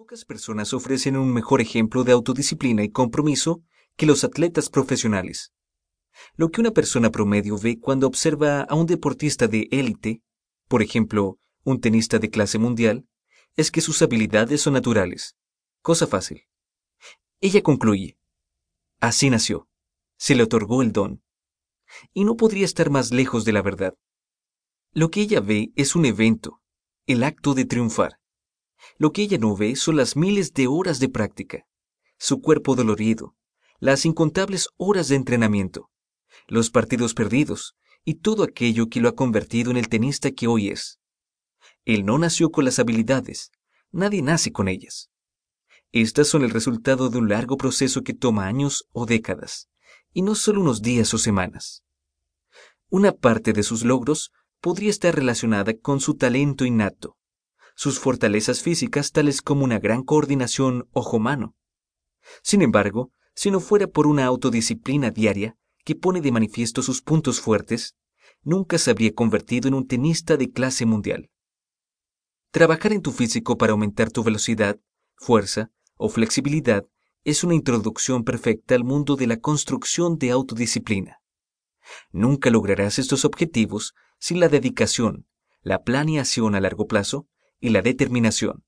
Pocas personas ofrecen un mejor ejemplo de autodisciplina y compromiso que los atletas profesionales. Lo que una persona promedio ve cuando observa a un deportista de élite, por ejemplo, un tenista de clase mundial, es que sus habilidades son naturales. Cosa fácil. Ella concluye. Así nació. Se le otorgó el don. Y no podría estar más lejos de la verdad. Lo que ella ve es un evento, el acto de triunfar. Lo que ella no ve son las miles de horas de práctica, su cuerpo dolorido, las incontables horas de entrenamiento, los partidos perdidos y todo aquello que lo ha convertido en el tenista que hoy es. Él no nació con las habilidades, nadie nace con ellas. Estas son el resultado de un largo proceso que toma años o décadas, y no solo unos días o semanas. Una parte de sus logros podría estar relacionada con su talento innato, sus fortalezas físicas tales como una gran coordinación ojo-mano. Sin embargo, si no fuera por una autodisciplina diaria que pone de manifiesto sus puntos fuertes, nunca se habría convertido en un tenista de clase mundial. Trabajar en tu físico para aumentar tu velocidad, fuerza o flexibilidad es una introducción perfecta al mundo de la construcción de autodisciplina. Nunca lograrás estos objetivos sin la dedicación, la planeación a largo plazo y la determinación.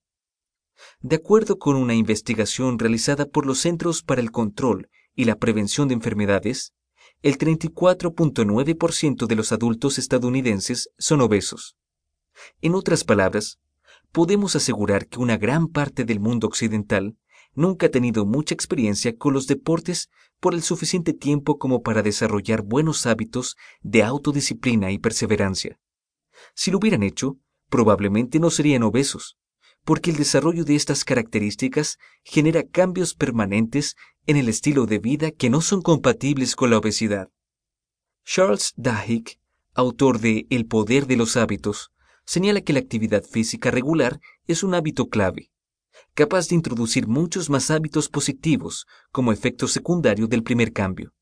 De acuerdo con una investigación realizada por los Centros para el Control y la Prevención de Enfermedades, el 34.9% de los adultos estadounidenses son obesos. En otras palabras, podemos asegurar que una gran parte del mundo occidental nunca ha tenido mucha experiencia con los deportes por el suficiente tiempo como para desarrollar buenos hábitos de autodisciplina y perseverancia. Si lo hubieran hecho, probablemente no serían obesos, porque el desarrollo de estas características genera cambios permanentes en el estilo de vida que no son compatibles con la obesidad. Charles Duhigg, autor de El poder de los hábitos, señala que la actividad física regular es un hábito clave, capaz de introducir muchos más hábitos positivos como efecto secundario del primer cambio.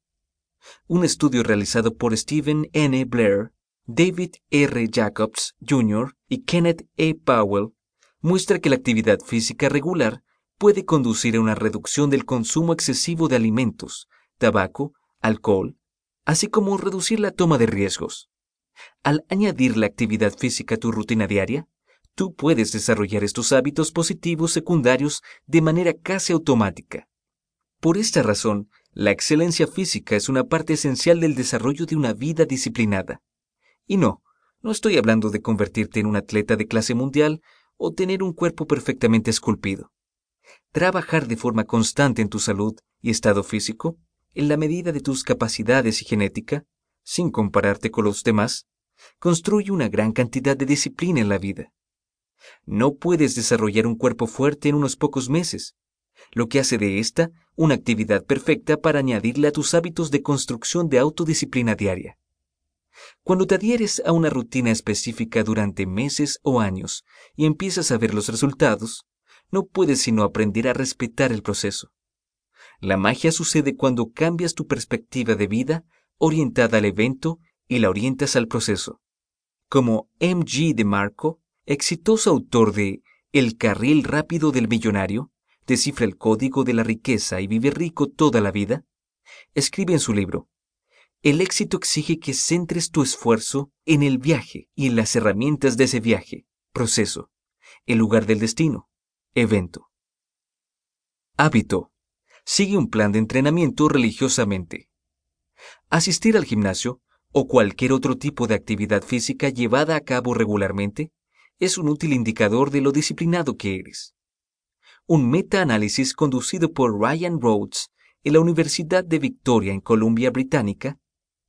Un estudio realizado por Stephen N. Blair David R. Jacobs, Jr. y Kenneth E. Powell muestra que la actividad física regular puede conducir a una reducción del consumo excesivo de alimentos, tabaco, alcohol, así como reducir la toma de riesgos. Al añadir la actividad física a tu rutina diaria, tú puedes desarrollar estos hábitos positivos secundarios de manera casi automática. Por esta razón, la excelencia física es una parte esencial del desarrollo de una vida disciplinada. Y no, no estoy hablando de convertirte en un atleta de clase mundial o tener un cuerpo perfectamente esculpido. Trabajar de forma constante en tu salud y estado físico, en la medida de tus capacidades y genética, sin compararte con los demás, construye una gran cantidad de disciplina en la vida. No puedes desarrollar un cuerpo fuerte en unos pocos meses, lo que hace de esta una actividad perfecta para añadirle a tus hábitos de construcción de autodisciplina diaria. Cuando te adhieres a una rutina específica durante meses o años y empiezas a ver los resultados, no puedes sino aprender a respetar el proceso. La magia sucede cuando cambias tu perspectiva de vida orientada al evento y la orientas al proceso. Como M. G. de Marco, exitoso autor de El carril rápido del millonario, descifra el código de la riqueza y vive rico toda la vida, escribe en su libro el éxito exige que centres tu esfuerzo en el viaje y en las herramientas de ese viaje, proceso, en lugar del destino, evento. Hábito. Sigue un plan de entrenamiento religiosamente. Asistir al gimnasio o cualquier otro tipo de actividad física llevada a cabo regularmente es un útil indicador de lo disciplinado que eres. Un meta-análisis conducido por Ryan Rhodes en la Universidad de Victoria en Columbia Británica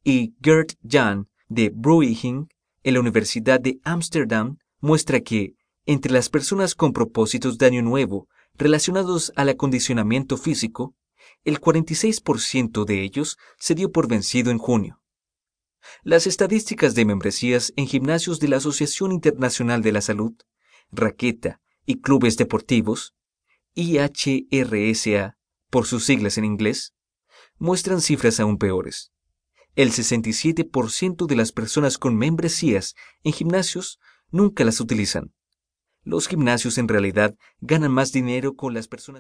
y Gert Jan de Brueging en la Universidad de Ámsterdam muestra que, entre las personas con propósitos de año nuevo relacionados al acondicionamiento físico, el 46% de ellos se dio por vencido en junio. Las estadísticas de membresías en gimnasios de la Asociación Internacional de la Salud, Raqueta y Clubes Deportivos, IHRSA por sus siglas en inglés, muestran cifras aún peores. El 67% de las personas con membresías en gimnasios nunca las utilizan. Los gimnasios en realidad ganan más dinero con las personas